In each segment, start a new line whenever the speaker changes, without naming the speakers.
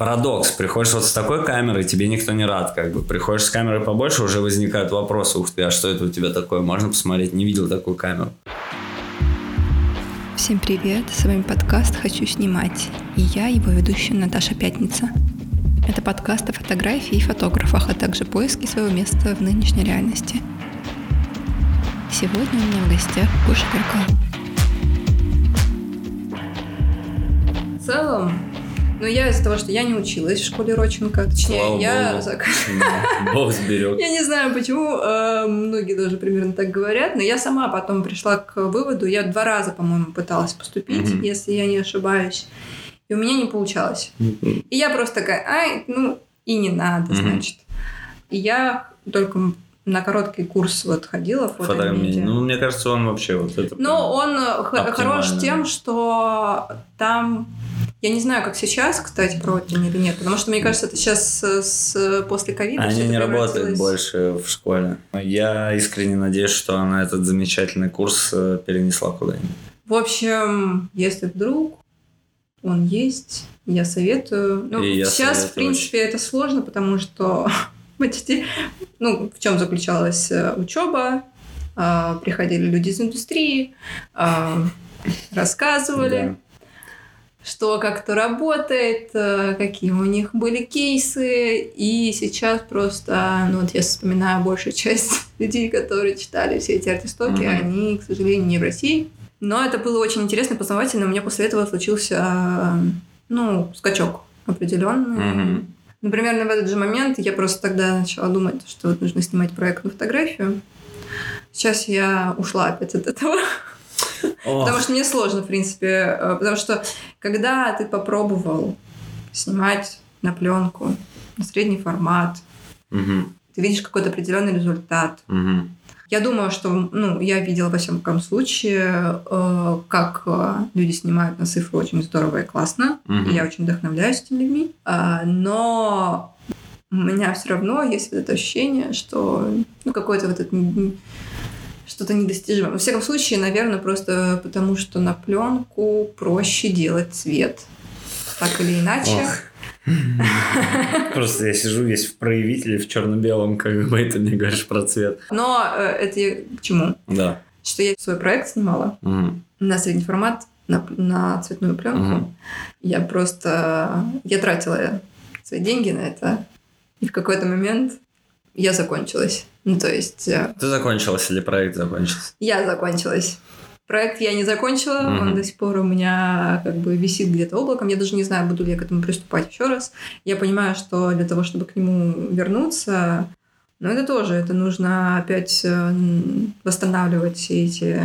парадокс. Приходишь вот с такой камерой, тебе никто не рад, как бы. Приходишь с камерой побольше, уже возникают вопросы. Ух ты, а что это у тебя такое? Можно посмотреть? Не видел такую камеру.
Всем привет, с вами подкаст «Хочу снимать» и я, его ведущая Наташа Пятница. Это подкаст о фотографии и фотографах, а также поиске своего места в нынешней реальности. Сегодня у меня в гостях Гоша Каркал.
В целом, но я из-за того, что я не училась в школе Роченко, точнее,
Слава
я...
Богу.
зак-
Бог сберег.
Я не знаю, почему э, многие тоже примерно так говорят, но я сама потом пришла к выводу, я два раза, по-моему, пыталась поступить, если я не ошибаюсь, и у меня не получалось. И я просто такая, ай, ну и не надо, значит. И я только на короткий курс вот ходила
Фотомедиа.
фотомедиа.
Ну, мне кажется, он вообще вот это...
Но он
Оптимально.
хорош тем, что там... Я не знаю, как сейчас, кстати, проводят или нет, потому что, мне кажется, это сейчас с, с- после ковида
Они не работают больше в школе. Я искренне надеюсь, что она этот замечательный курс э, перенесла куда-нибудь.
В общем, если вдруг он есть, я советую. Ну,
И
сейчас,
советую
в принципе, это сложно, потому что почти... Ну, в чем заключалась учеба? Приходили люди из индустрии, а, рассказывали.
Да.
Что как то работает, э, какие у них были кейсы. И сейчас просто, ну вот я вспоминаю большую часть людей, которые читали все эти артистоки,
Мгм.
они, к сожалению, не в России. Но это было очень интересно, познавательно. У меня после этого случился, э, ну, скачок определенный. Ну, примерно в этот же момент я просто тогда начала думать, что вот нужно снимать проектную фотографию. Сейчас я ушла опять от этого. Потому что мне сложно, в принципе. э, Потому что когда ты попробовал снимать на пленку, на средний формат, ты видишь какой-то определенный результат. Я думаю, что ну, я видела во всяком случае, э, как э, люди снимают на цифру очень здорово и классно.
Мгм.
И я очень вдохновляюсь этими людьми. А, но у меня все равно есть вот это ощущение, что ну, какой-то вот этот что-то недостижимое. Во всяком случае, наверное, просто потому, что на пленку проще делать цвет. Так или иначе.
Ох. Просто я сижу весь в проявителе, в черно-белом, как бы ты мне говоришь про цвет.
Но э, это я к чему?
Да.
Что я свой проект снимала на средний формат, на, на цветную пленку. Я просто... Я тратила свои деньги на это. И в какой-то момент я закончилась. Ну, то есть э,
Ты закончилась или проект закончился?
я закончилась. Проект я не закончила,
Мгм.
он до сих пор у меня как бы висит где-то облаком. Я даже не знаю, буду ли я к этому приступать еще раз. Я понимаю, что для того, чтобы к нему вернуться, ну это тоже, это нужно опять э, восстанавливать все эти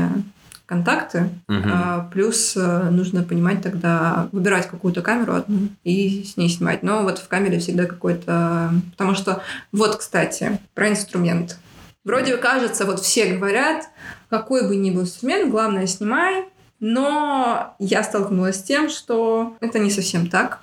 контакты.
Мгм.
А, плюс э, нужно понимать тогда, выбирать какую-то камеру одну и с ней снимать. Но вот в камере всегда какой-то... Потому что, вот, кстати, про инструмент. Вроде кажется, вот все говорят, какой бы ни был инструмент, главное снимай. Но я столкнулась с тем, что это не совсем так.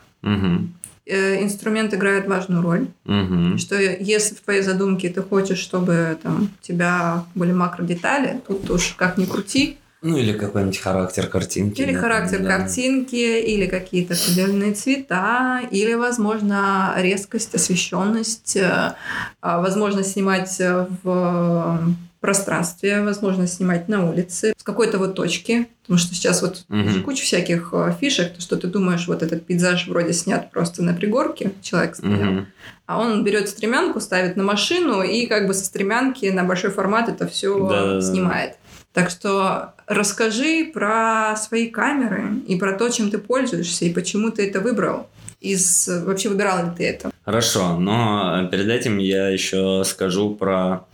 Э, Инструмент играет важную роль.
Мгм.
Что если в твоей задумке ты хочешь, чтобы там, у тебя были макродетали, тут уж как ни крути,
Ну, или какой-нибудь характер картинки.
Или
да,
характер
да.
картинки, или какие-то определенные цвета, или, возможно, резкость, освещенность, э, а, возможно снимать э, в пространстве, возможно снимать на улице, с какой-то вот точки, потому что сейчас вот же куча всяких э, фишек, что ты думаешь, вот этот пейзаж вроде снят просто на пригорке, человек стоял,
Мгм.
а он берет стремянку, ставит на машину и как бы со стремянки на большой формат это все
Да-да-да.
снимает. Так что расскажи про свои камеры и про то, чем ты пользуешься и почему ты это выбрал. Из вообще выбирал ли ты это?
Хорошо, но перед этим я еще скажу про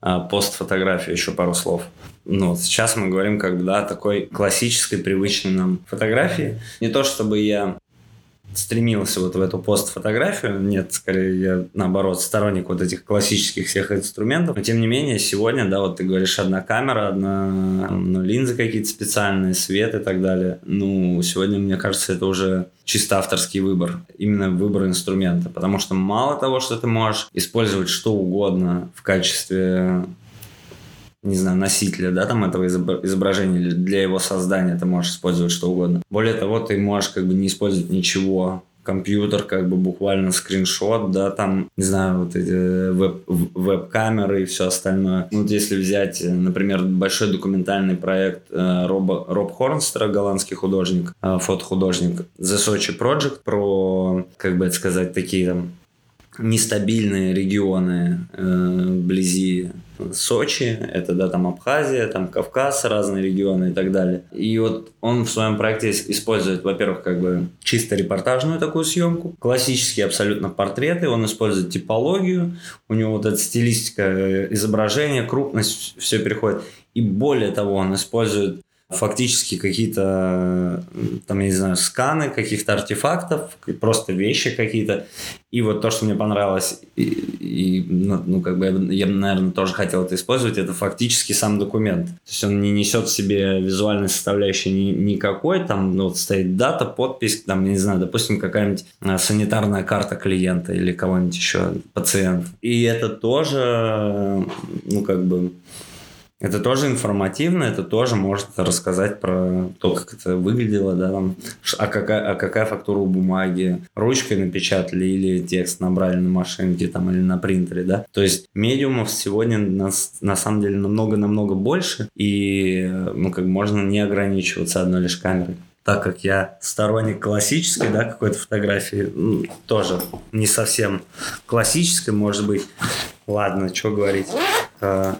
а, постфотографию, еще пару слов. Ну, вот сейчас мы говорим как да, такой классической, привычной нам фотографии. Не то, чтобы я стремился вот в эту постфотографию. Нет, скорее я, наоборот, сторонник вот этих классических всех инструментов. Но, тем не менее, сегодня, да, вот ты говоришь, одна камера, одна, ну, линзы какие-то специальные, свет и так далее. Ну, сегодня, мне кажется, это уже чисто авторский выбор. Именно выбор инструмента. Потому что мало того, что ты можешь использовать что угодно в качестве не знаю, носителя, да, там этого изобра- изображения, для его создания ты можешь использовать что угодно. Более того, ты можешь как бы не использовать ничего, компьютер, как бы буквально скриншот, да, там, не знаю, вот эти веб, веб-камеры и все остальное. Ну, вот если взять, например, большой документальный проект э, Роба, Роб Хорнстера, голландский художник, э, фотохудожник, The Sochi Project, про, как бы это сказать, такие там нестабильные регионы э, вблизи Сочи, это да, там Абхазия, там Кавказ, разные регионы и так далее. И вот он в своем проекте использует, во-первых, как бы чисто репортажную такую съемку, классические абсолютно портреты, он использует типологию, у него вот эта стилистика э, изображения, крупность, все переходит. И более того, он использует фактически какие-то, там, я не знаю, сканы каких-то артефактов, просто вещи какие-то. И вот то, что мне понравилось, и, и ну, ну, как бы я, я, наверное, тоже хотел это использовать, это фактически сам документ. То есть он не несет в себе визуальной составляющей ни, никакой, там ну, вот стоит дата, подпись, там, не знаю, допустим, какая-нибудь а, санитарная карта клиента или кого-нибудь еще, пациента. И это тоже, ну, как бы это тоже информативно, это тоже может рассказать про то, как это выглядело, да, там, а какая, а какая фактура у бумаги, ручкой напечатали или текст набрали на машинке там, или на принтере, да. То есть медиумов сегодня на, на самом деле намного-намного больше, и ну, как можно не ограничиваться одной лишь камерой так как я сторонник классической, да, какой-то фотографии, тоже не совсем классической, может быть. Ладно, что говорить. А,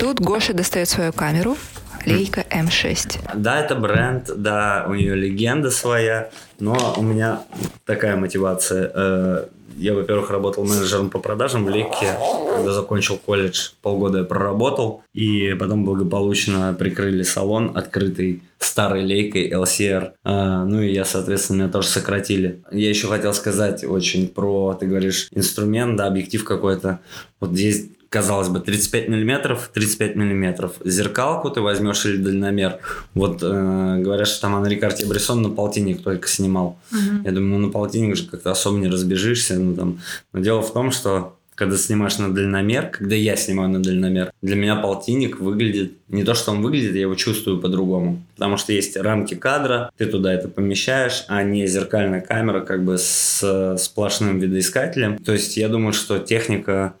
Тут Гоша достает свою камеру, Лейка М6.
Да, это бренд, да, у нее легенда своя, но у меня такая мотивация. Э, я, во-первых, работал менеджером по продажам в Лейке. Когда закончил колледж, полгода я проработал. И потом благополучно прикрыли салон, открытый старой лейкой LCR. А, ну и я, соответственно, меня тоже сократили. Я еще хотел сказать очень про, ты говоришь, инструмент, да, объектив какой-то. Вот здесь казалось бы, 35 миллиметров, 35 миллиметров. Зеркалку ты возьмешь или дальномер. Вот э, говорят, что там Анри Картье Брессон на полтинник только снимал. Угу. Я думаю, ну на полтинник же как-то особо не разбежишься. Ну, там. Но дело в том, что когда снимаешь на дальномер, когда я снимаю на дальномер, для меня полтинник выглядит, не то, что он выглядит, я его чувствую по-другому. Потому что есть рамки кадра, ты туда это помещаешь, а не зеркальная камера как бы с сплошным видоискателем. То есть я думаю, что техника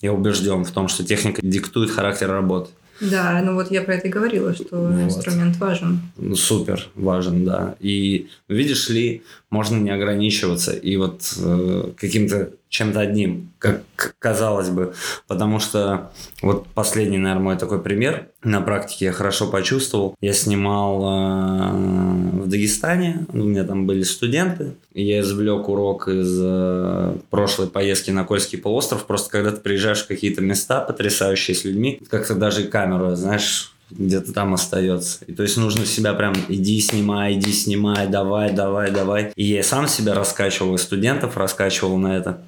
я убежден в том, что техника диктует характер работы.
Да, ну вот я про это и говорила, что вот. инструмент важен.
Ну, супер важен, да. И видишь ли, можно не ограничиваться и вот э, каким-то чем-то одним, как казалось бы. Потому что вот последний, наверное, мой такой пример на практике я хорошо почувствовал. Я снимал э, в Дагестане, у меня там были студенты, и я извлек урок из э, прошлой поездки на Кольский полуостров. Просто когда ты приезжаешь в какие-то места потрясающие с людьми, как-то даже камеру, знаешь, где-то там остается. И то есть нужно себя прям иди снимай, иди снимай, давай, давай, давай. И я сам себя раскачивал, и студентов раскачивал на это.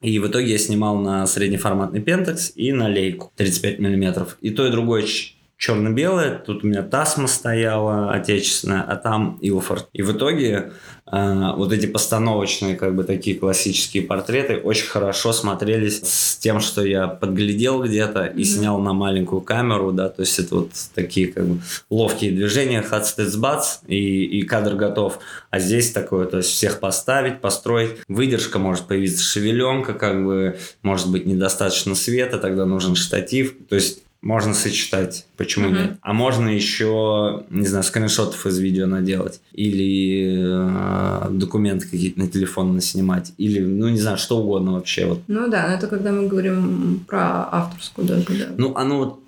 И в итоге я снимал на среднеформатный пентекс и на лейку 35 миллиметров. И то, и другое черно-белое. Тут у меня Тасма стояла отечественная, а там Илфорд. И в итоге э, вот эти постановочные, как бы такие классические портреты очень хорошо смотрелись с тем, что я подглядел где-то и mm-hmm. снял на маленькую камеру, да, то есть это вот такие как бы ловкие движения, хацтецбац, и, и кадр готов. А здесь такое, то есть всех поставить, построить. Выдержка может появиться шевеленка, как бы может быть недостаточно света, тогда нужен штатив. То есть можно сочетать, почему mm-hmm. нет. А можно еще, не знаю, скриншотов из видео наделать. Или э, документы какие-то на телефон наснимать. Или, ну, не знаю, что угодно вообще. Вот.
Ну да, но это когда мы говорим про авторскую даже, да.
Ну, оно вот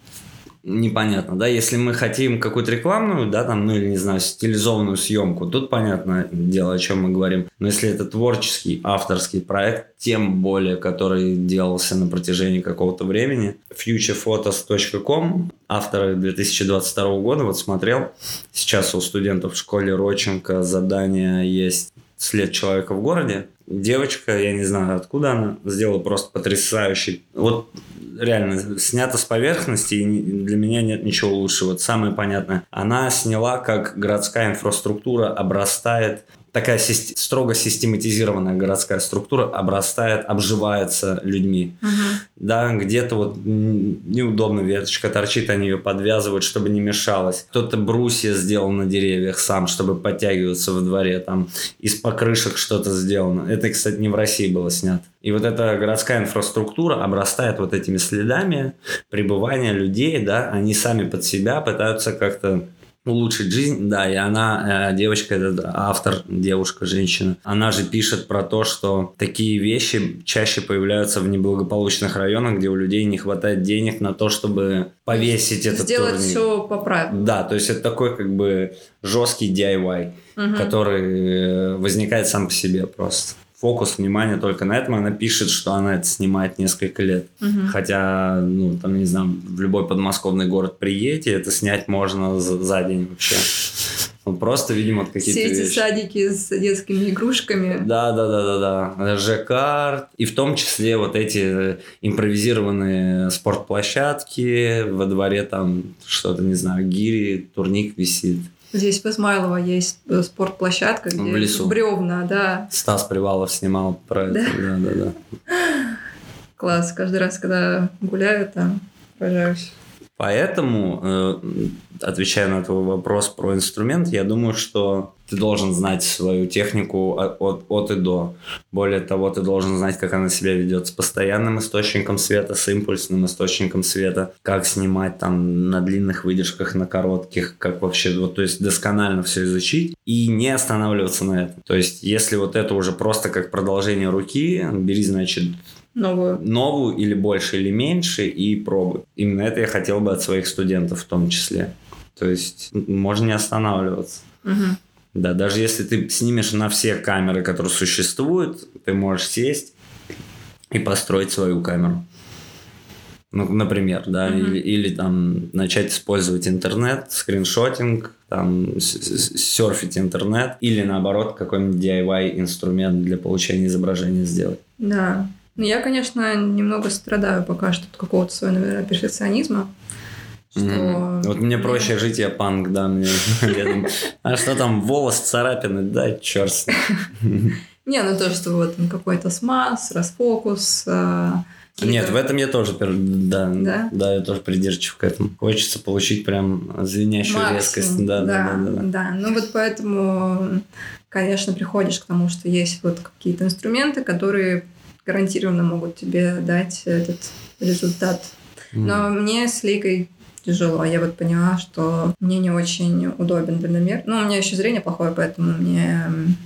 непонятно, да, если мы хотим какую-то рекламную, да, там, ну или, не знаю, стилизованную съемку, тут понятно дело, о чем мы говорим. Но если это творческий, авторский проект, тем более, который делался на протяжении какого-то времени, futurephotos.com, авторы 2022 года, вот смотрел, сейчас у студентов в школе Роченко задание есть «След человека в городе», девочка, я не знаю откуда она, сделала просто потрясающий. Вот реально снято с поверхности, и для меня нет ничего лучше. Вот самое понятное. Она сняла, как городская инфраструктура обрастает такая строго систематизированная городская структура обрастает, обживается людьми.
Мгм.
Да, где-то вот неудобно веточка торчит, они ее подвязывают, чтобы не мешалось. Кто-то брусья сделал на деревьях сам, чтобы подтягиваться во дворе. Там из покрышек что-то сделано. Это, кстати, не в России было снято. И вот эта городская инфраструктура обрастает вот этими следами пребывания людей, да, они сами под себя пытаются как-то улучшить жизнь, да, и она, э, девочка, этот автор, девушка, женщина, она же пишет про то, что такие вещи чаще появляются в неблагополучных районах, где у людей не хватает денег на то, чтобы повесить этот
Сделать
турник.
все по правилам.
Да, то есть это такой как бы жесткий DIY,
Мгм.
который э, возникает сам по себе просто. Фокус внимания только на этом. Она пишет, что она это снимает несколько лет.
Мгм.
Хотя, ну, там, не знаю, в любой подмосковный город приедете, это снять можно за, за день вообще. Ну, просто, видимо, вот какие-то
Все эти
вещи.
садики с детскими игрушками.
Да, да, да, да, да. ЖК, и в том числе вот эти э, импровизированные спортплощадки, во дворе там что-то, не знаю, гири, турник висит.
Здесь в Измайлово есть э, спортплощадка, где
В лесу.
бревна, да.
Стас Привалов снимал про это. Да, да, да.
Класс. Каждый раз, когда гуляю там, поражаюсь.
Поэтому, э, отвечая на твой вопрос про инструмент, я думаю, что ты должен знать свою технику от, от, от и до. Более того, ты должен знать, как она себя ведет с постоянным источником света, с импульсным источником света, как снимать там на длинных выдержках, на коротких, как вообще, вот, то есть досконально все изучить и не останавливаться на этом. То есть, если вот это уже просто как продолжение руки, бери, значит,
Новую.
новую или больше, или меньше, и пробуй. Именно это я хотел бы от своих студентов в том числе. То есть можно не останавливаться.
Мгм.
Да, даже если ты снимешь на все камеры, которые существуют, ты можешь сесть и построить свою камеру. Ну, например, да,
Мгм.
или, или там начать использовать интернет, скриншотинг, там серфить интернет, или наоборот какой-нибудь DIY инструмент для получения изображения сделать.
Да. Ну, я, конечно, немного страдаю пока что от какого-то своего, наверное, перфекционизма. Что...
Мгм. Вот мне проще жить, я панк, да, мне. я думаю, А что там, волос, царапины, да, черт.
Не, ну то, что вот какой-то смаз, расфокус. какие-то-
Нет, в этом я тоже, да,
Да?
да, я тоже придирчив к этому. Хочется получить прям звенящую
Максимум.
резкость. Да, да, да, да, да.
да. Ну вот поэтому, конечно, приходишь к тому, что есть вот какие-то инструменты, которые гарантированно могут тебе дать этот результат. Но мне с лейкой тяжело. Я вот поняла, что мне не очень удобен дальномер. Ну, у меня еще зрение плохое, поэтому мне м,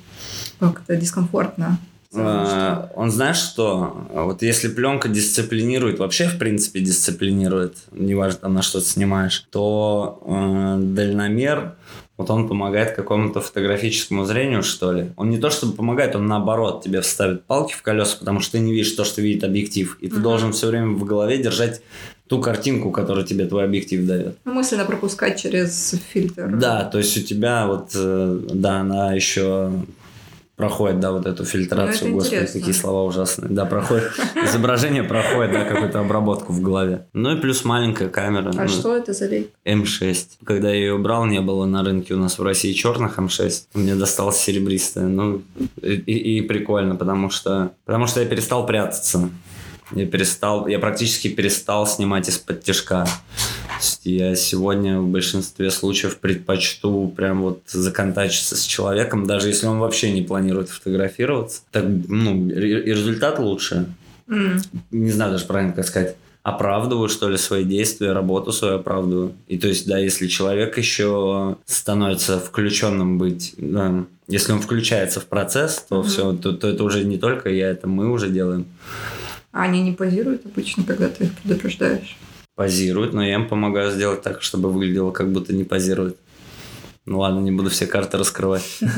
как-то дискомфортно. Что-
А, Он знаешь что? Вот если пленка дисциплинирует, вообще в принципе дисциплинирует, неважно там на что ты снимаешь, то э, дальномер, вот он помогает какому-то фотографическому зрению, что ли. Он не то чтобы помогает, он наоборот тебе вставит палки в колеса, потому что ты не видишь то, что видит объектив. И ты
Мгм.
должен все время в голове держать ту картинку, которую тебе твой объектив дает.
Ну, мысленно пропускать через фильтр.
Да, то есть у тебя вот, э, да, она еще проходит, да, вот эту фильтрацию,
Ну,
господи,
интересно.
какие слова ужасные. Да, проходит, изображение проходит, да, какую-то обработку в голове. Ну и плюс маленькая камера.
А
ну,
что это за лейка?
М6. Когда я ее брал, не было на рынке у нас в России черных М6. Мне досталась серебристая. Ну, и, и- и прикольно, потому что, потому что я перестал прятаться. Я перестал, я практически перестал снимать из-под тяжка. Я сегодня в большинстве случаев предпочту прям вот законтачиться с человеком, даже если он вообще не планирует фотографироваться. Так, ну, и результат лучше
М,
не знаю даже правильно как сказать, оправдываю, что ли, свои действия, работу свою оправдываю. И то есть, да, если человек еще становится включенным быть, да, если он включается в процесс, то
Мгм.
все, то, то это уже не только я, это мы уже делаем.
А они не позируют обычно, когда ты их предупреждаешь?
Позируют, но я им помогаю сделать так, чтобы выглядело, как будто не позирует. Ну ладно, не буду все карты раскрывать.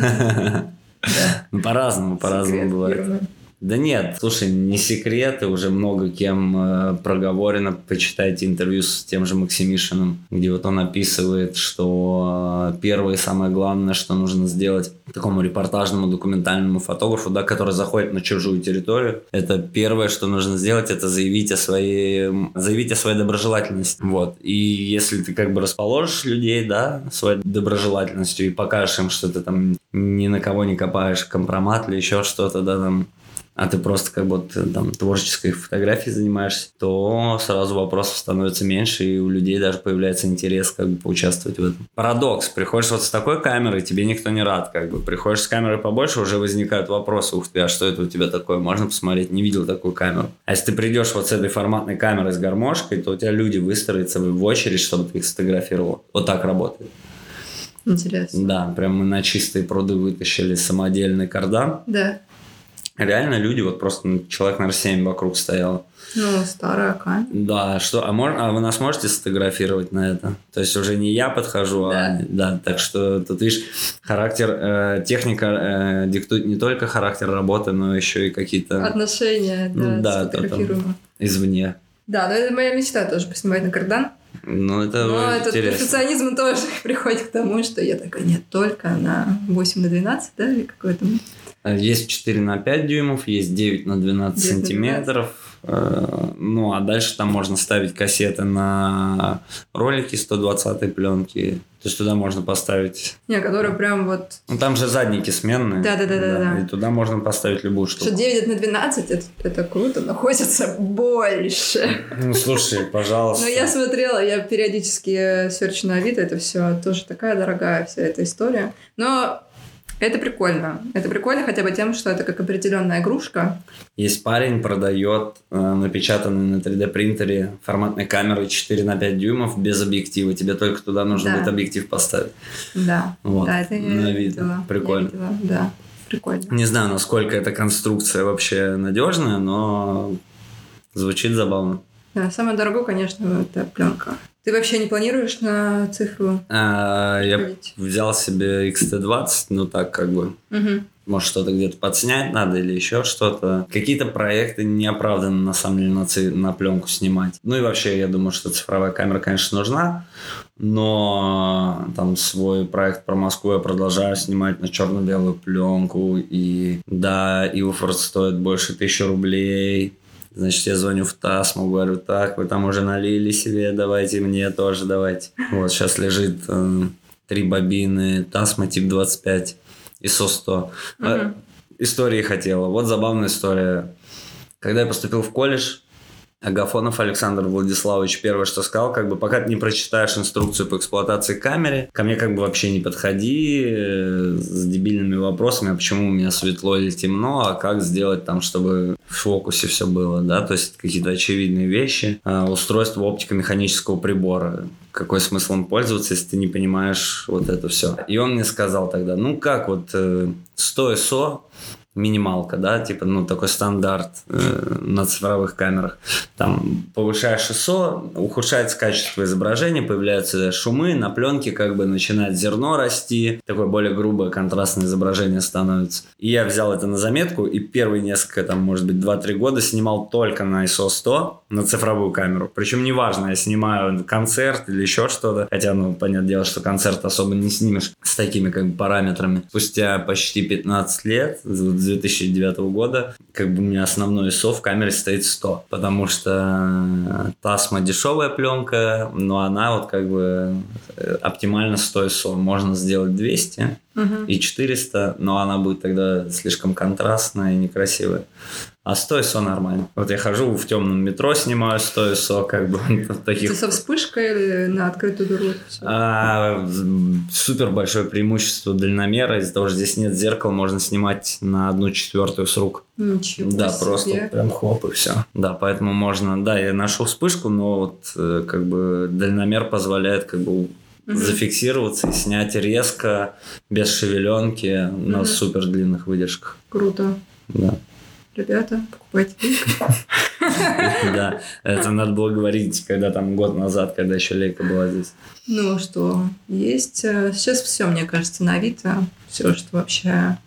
Ну, По-разному, по-разному бывает. Да нет, слушай, не секреты, уже много кем э, проговорено. Почитайте интервью с тем же Максимишиным, где вот он описывает, что э, первое и самое главное, что нужно сделать такому репортажному документальному фотографу, да, который заходит на чужую территорию, это первое, что нужно сделать, это заявить о своей, заявить о своей доброжелательности. Вот. И если ты как бы расположишь людей, да, своей доброжелательностью и покажешь им, что ты там ни на кого не копаешь компромат или еще что-то, да, там, а ты просто как будто там творческой фотографией занимаешься, то сразу вопросов становится меньше, и у людей даже появляется интерес как бы поучаствовать в этом. Парадокс. Приходишь вот с такой камерой, тебе никто не рад, как бы. Приходишь с камерой побольше, уже возникают вопросы. Ух ты, а что это у тебя такое? Можно посмотреть? Не видел такую камеру. А если ты придешь вот с этой форматной камерой с гармошкой, то у тебя люди выстроятся в очередь, чтобы ты их сфотографировал. Вот так работает.
Интересно.
Да, прям мы на чистые пруды вытащили самодельный кардан.
Да.
Реально люди, вот просто человек, наверное, 7 вокруг стоял.
Ну, старая камера.
Да, что, а, мож, а вы нас можете сфотографировать на это? То есть уже не я подхожу,
Да.
а да, так что тут видишь, характер, э, техника э, диктует не только характер работы, но еще и какие-то
Отношения, да,
Ну, да,
сфотографируемо.
извне.
Да, но это моя мечта тоже поснимать на кардан.
Ну, это
Но этот
интересно.
перфекционизм тоже приходит к тому, что я такая, нет, только на 8 на 12, да, или какой-то.
Э, Есть 4 на 5 дюймов, есть 9 на 12
9 на
сантиметров. Э, Ну, а дальше там можно ставить кассеты на ролики 120 пленки. То есть туда можно поставить...
Не, которая прям вот...
Ну, там же задники сменные.
Да-да-да-да-да.
И туда можно поставить любую
Что
штуку.
9 на 12, это, это круто, но хочется больше.
Ну, слушай, пожалуйста.
Но я смотрела, я периодически серчу на Авито, это все тоже такая дорогая вся эта история. Но это прикольно. Это прикольно хотя бы тем, что это как определенная игрушка.
Есть парень, продает э, напечатанный на 3D принтере форматной камерой 4 на 5 дюймов без объектива. Тебе только туда нужно
Да.
будет объектив поставить.
Да.
Вот.
Да, это я
На вид.
видела.
Прикольно.
Я видела, Да, прикольно.
Не знаю, насколько эта конструкция вообще надежная, но звучит забавно.
Да, самое дорогое, конечно, это пленка. Ты вообще не планируешь на цифру?
А, я взял себе XT20, ну так как бы. Может, что-то где-то подснять надо или еще что-то. Какие-то проекты неоправданно, на самом деле, на, ци- на пленку снимать. Ну и вообще, я думаю, что цифровая камера, конечно, нужна. Но там свой проект про Москву я продолжаю снимать на черно-белую пленку. И да, Илфорд стоит больше тысячи рублей. Значит, я звоню в ТАСМу, говорю, так, вы там уже налили себе, давайте мне тоже, давайте. Вот, сейчас лежит э, три бобины Тасма тип 25 ISO 100. А,
Мгм.
Истории хотела. Вот забавная история. Когда я поступил в колледж, Агафонов Александр Владиславович первое, что сказал, как бы пока ты не прочитаешь инструкцию по эксплуатации камеры, ко мне как бы вообще не подходи э, с дебильными вопросами, а почему у меня светло или темно, а как сделать там, чтобы в фокусе все было, да, то есть какие-то очевидные вещи. А, устройство оптико-механического прибора. Какой смысл им пользоваться, если ты не понимаешь вот это все. И он мне сказал тогда, ну как вот э, 100 ISO, минималка, да, типа, ну, такой стандарт э, на цифровых камерах. Там повышаешь ISO, ухудшается качество изображения, появляются шумы, на пленке как бы начинает зерно расти, такое более грубое контрастное изображение становится. И я взял это на заметку, и первые несколько, там, может быть, 2-3 года снимал только на ISO 100 на цифровую камеру. Причем неважно, я снимаю концерт или еще что-то, хотя, ну, понятное дело, что концерт особо не снимешь с такими как бы параметрами. Спустя почти 15 лет, с 2009 года, как бы у меня основной ISO в камере стоит 100, потому что Тасма дешевая пленка, но она вот как бы э, оптимально 100 ISO. Можно сделать 200
Мгм.
и 400, но она будет тогда слишком контрастная и некрасивая. А 100 ISO нормально. Вот я хожу в темном метро, снимаю 100 ISO, как бы таких
Ты со вспышкой или на открытую дыру?
а, супер большое преимущество дальномера. Из-за того, что здесь нет зеркал, можно снимать на одну четвертую с рук.
Ничего
да,
себе.
просто прям хлоп и все. Да, поэтому можно. Да, я нашел вспышку, но вот э, как бы дальномер позволяет как бы
Мгм.
зафиксироваться и снять резко, без шевеленки, на
Мгм.
супер длинных выдержках.
Круто.
Да.
Ребята, покупайте.
Да, это надо было говорить, когда там год назад, когда еще Лейка была здесь.
Ну что, есть э, сейчас все, мне кажется, на Авито. Все, что вообще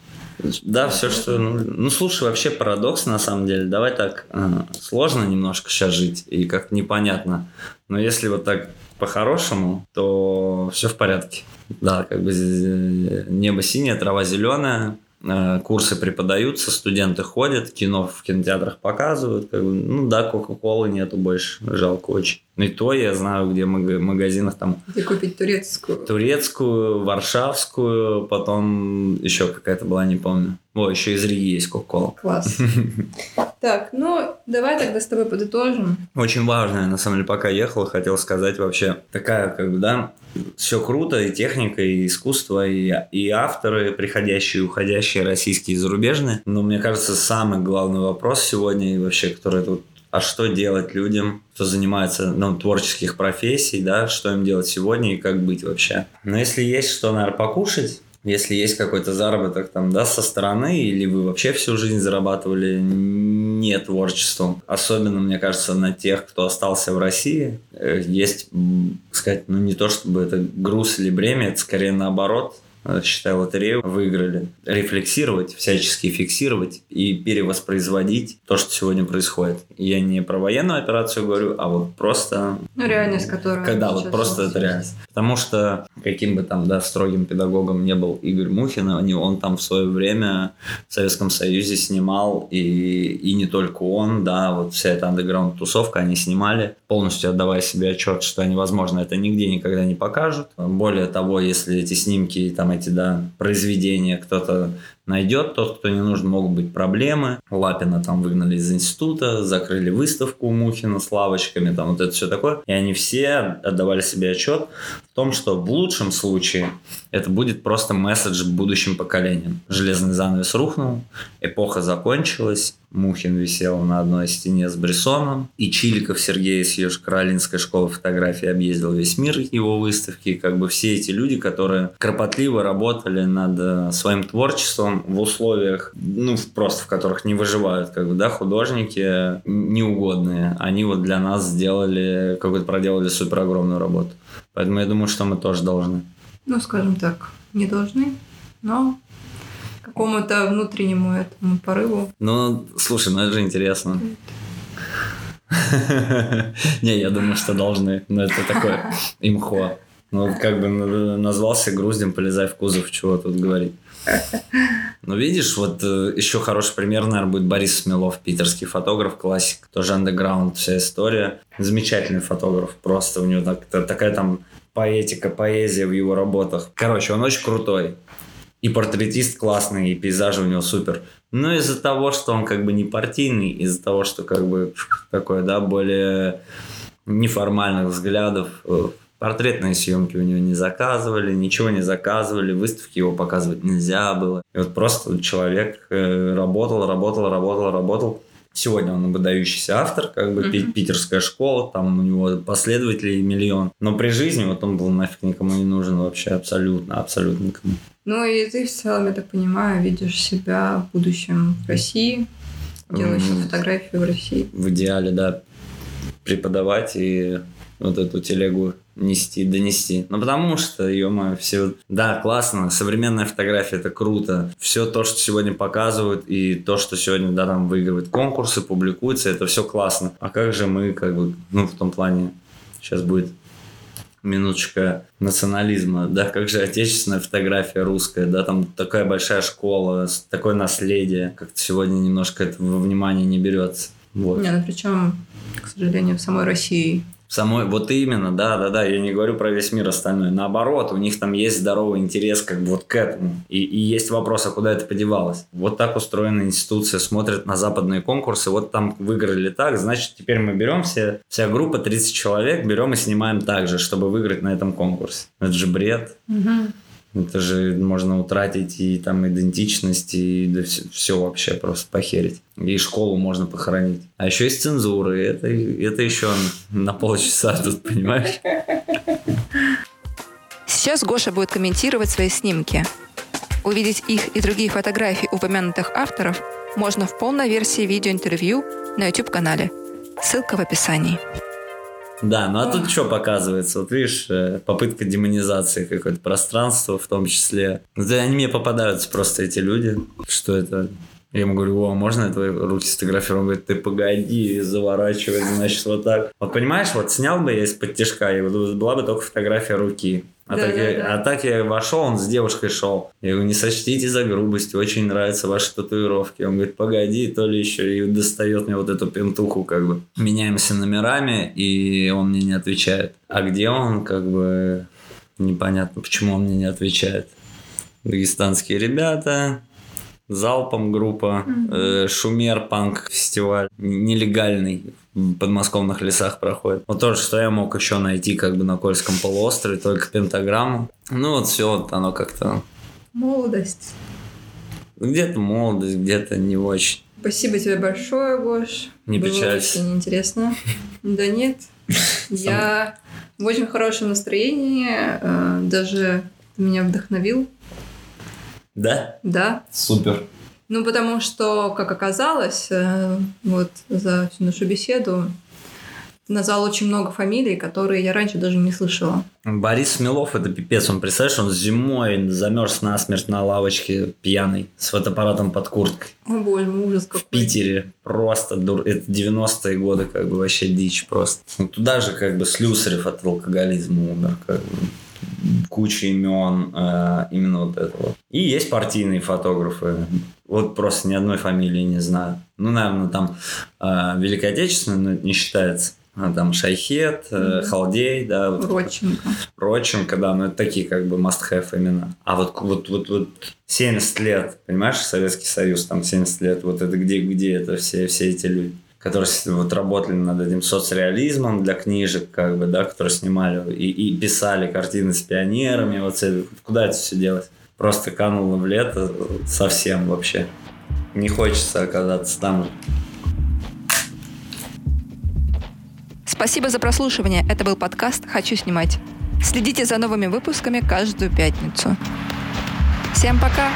Да, все, что... Ну, ну, слушай, вообще парадокс на самом деле. Давай так, э, сложно немножко сейчас жить и как-то непонятно. Но если вот так по-хорошему, то все в порядке. Да, как бы небо синее, трава зеленая, курсы преподаются, студенты ходят, кино в кинотеатрах показывают. Как бы, ну да, Кока-Колы нету больше, жалко очень. Ну и то я знаю, где в магазинах там...
Где купить турецкую?
Турецкую, варшавскую, потом еще какая-то была, не помню. О, еще из Риги есть Кока-Кола.
Класс. Так, ну, давай тогда с тобой подытожим.
Очень важное, на самом деле, пока ехал, хотел сказать вообще, такая, как бы, да, все круто, и техника, и искусство, и, и авторы, приходящие и уходящие, российские и зарубежные. Но мне кажется, самый главный вопрос сегодня, и вообще, который тут а что делать людям, кто занимается ну, творческих профессий, да, что им делать сегодня и как быть вообще. Но если есть что, наверное, покушать, если есть какой-то заработок там, да, со стороны, или вы вообще всю жизнь зарабатывали не творчеством, особенно, мне кажется, на тех, кто остался в России, э, есть, сказать, ну не то чтобы это груз или бремя, это скорее наоборот, считай, лотерею выиграли. Рефлексировать, всячески фиксировать и перевоспроизводить то, что сегодня происходит. Я не про военную операцию говорю, а вот просто...
Ну, реальность, которая...
Когда вот просто это реальность. Потому что каким бы там, да, строгим педагогом не был Игорь Мухин, он там в свое время в Советском Союзе снимал, и, и не только он, да, вот вся эта андеграунд-тусовка, они снимали, полностью отдавая себе отчет, что невозможно это нигде никогда не покажут. Более того, если эти снимки там эти да, произведения кто-то найдет, тот, кто не нужен, могут быть проблемы. Лапина там выгнали из института, закрыли выставку у Мухина с лавочками, там вот это все такое. И они все отдавали себе отчет в том, что в лучшем случае это будет просто месседж будущим поколениям. Железный занавес рухнул, эпоха закончилась, Мухин висел на одной стене с Брессоном, и Чиликов Сергей с Южно-Каролинской школы фотографии объездил весь мир его выставки. Как бы все эти люди, которые кропотливо работали над э, своим творчеством в условиях, ну, просто в которых не выживают, как бы, да, художники неугодные, они вот для нас сделали, какую-то проделали супер огромную работу. Поэтому я думаю, что мы тоже должны.
Ну, скажем так, не должны, но какому-то внутреннему этому порыву.
Ну, слушай, ну это же интересно. Не, я думаю, что должны. Но это такое имхо. Ну, как бы назвался груздем, полезай в кузов, чего тут говорить. Ну, видишь, вот э, еще хороший пример, наверное, будет Борис Смелов, питерский фотограф, классик, тоже андеграунд, вся история. Замечательный фотограф, просто у него так, такая там поэтика, поэзия в его работах. Короче, он очень крутой и портретист классный, и пейзажи у него супер. Но из-за того, что он как бы не партийный, из-за того, что как бы такое, да, более неформальных взглядов, э, портретные съемки у него не заказывали, ничего не заказывали, выставки его показывать нельзя было. И вот просто человек э, работал, работал, работал, работал. Сегодня он выдающийся автор, как бы mm-hmm. питерская школа, там у него последователей миллион. Но при жизни вот он был нафиг никому не нужен вообще абсолютно, абсолютно никому.
Ну и ты в целом, я так понимаю, видишь себя в будущем в России, делаешь mm-hmm. фотографии в России.
В идеале, да, преподавать и вот эту телегу нести, донести. Ну, потому что, ё все... Да, классно, современная фотография – это круто. Все то, что сегодня показывают, и то, что сегодня, да, там выигрывают конкурсы, публикуется, это все классно. А как же мы, как бы, ну, в том плане, сейчас будет минуточка национализма, да, как же отечественная фотография русская, да, там такая большая школа, такое наследие, как-то сегодня немножко это во внимание не берется. Вот.
Не, ну причем, к сожалению, в самой России
Самой, вот именно, да, да, да, я не говорю про весь мир остальной. Наоборот, у них там есть здоровый интерес как бы вот к этому. И, и есть вопрос, а куда это подевалось? Вот так устроена институция, смотрит на западные конкурсы, вот там выиграли так, значит, теперь мы берем все, вся группа 30 человек, берем и снимаем так же, чтобы выиграть на этом конкурсе. Это же бред.
Угу.
Это же можно утратить и там идентичность, и да все, все вообще просто похерить. И школу можно похоронить. А еще есть цензуры. Это, это еще на полчаса тут, понимаешь?
Сейчас Гоша будет комментировать свои снимки. Увидеть их и другие фотографии упомянутых авторов можно в полной версии видеоинтервью на YouTube-канале. Ссылка в описании.
Да, ну а тут что показывается? Вот видишь, э, попытка демонизации какое-то пространства в том числе. Ну, да, они мне попадаются просто эти люди, что это я ему говорю, о, можно я твои руки сфотографирую? Он говорит, ты погоди, заворачивай, значит, вот так. Вот понимаешь, вот снял бы я из-под тяжка, и вот была бы только фотография руки. А,
Да,
так
да,
я,
да.
а так я вошел, он с девушкой шел. Я говорю, не сочтите за грубость, очень нравятся ваши татуировки. Он говорит, погоди, то ли еще и достает мне вот эту пентуху, как бы. Меняемся номерами, и он мне не отвечает. А где он, как бы, непонятно, почему он мне не отвечает. Дагестанские ребята, Залпом группа, э, Шумер панк фестиваль, нелегальный подмосковных лесах проходит. Вот то, что я мог еще найти как бы на Кольском полуострове, только пентаграмму. Ну вот все, вот оно как-то
Молодость.
где-то молодость, где-то не очень.
Спасибо тебе большое, Гош.
Не
Было
печалься.
очень интересно. Да нет. Я в очень хорошем настроении. э, Даже меня вдохновил.
Да?
Да.
Супер.
Ну, потому что, как оказалось, э, вот за всю нашу беседу назвал очень много фамилий, которые я раньше даже не слышала.
Борис Смелов это пипец, он представляешь, он зимой замерз насмерть на лавочке пьяный с фотоаппаратом под курткой.
О боже ужас какой.
в Питере. Просто дур... Это 90-е годы, как бы вообще дичь просто. Ну, туда же как бы Слюсарев от алкоголизма умер. Как бы. Куча имен, э, именно вот это вот. И есть партийные фотографы. Вот просто ни одной фамилии не знаю. Ну, наверное, там э, Великая Отечественная но не считается. А там Шайхет, э. Халдей, да, вот
Родченко.
Родченко, да, но это такие как бы must-have имена. А вот, вот, вот, вот 70 лет, понимаешь, Советский Союз, там 70 лет, вот это где, где это все, все эти люди, которые вот работали над этим соцреализмом для книжек, как бы, да, которые снимали и, и писали картины с пионерами, вот куда это все делать? Просто кануло в лето совсем вообще. Не хочется оказаться там.
Спасибо за прослушивание. Это был подкаст «Хочу снимать». Следите за новыми выпусками каждую пятницу. Всем пока!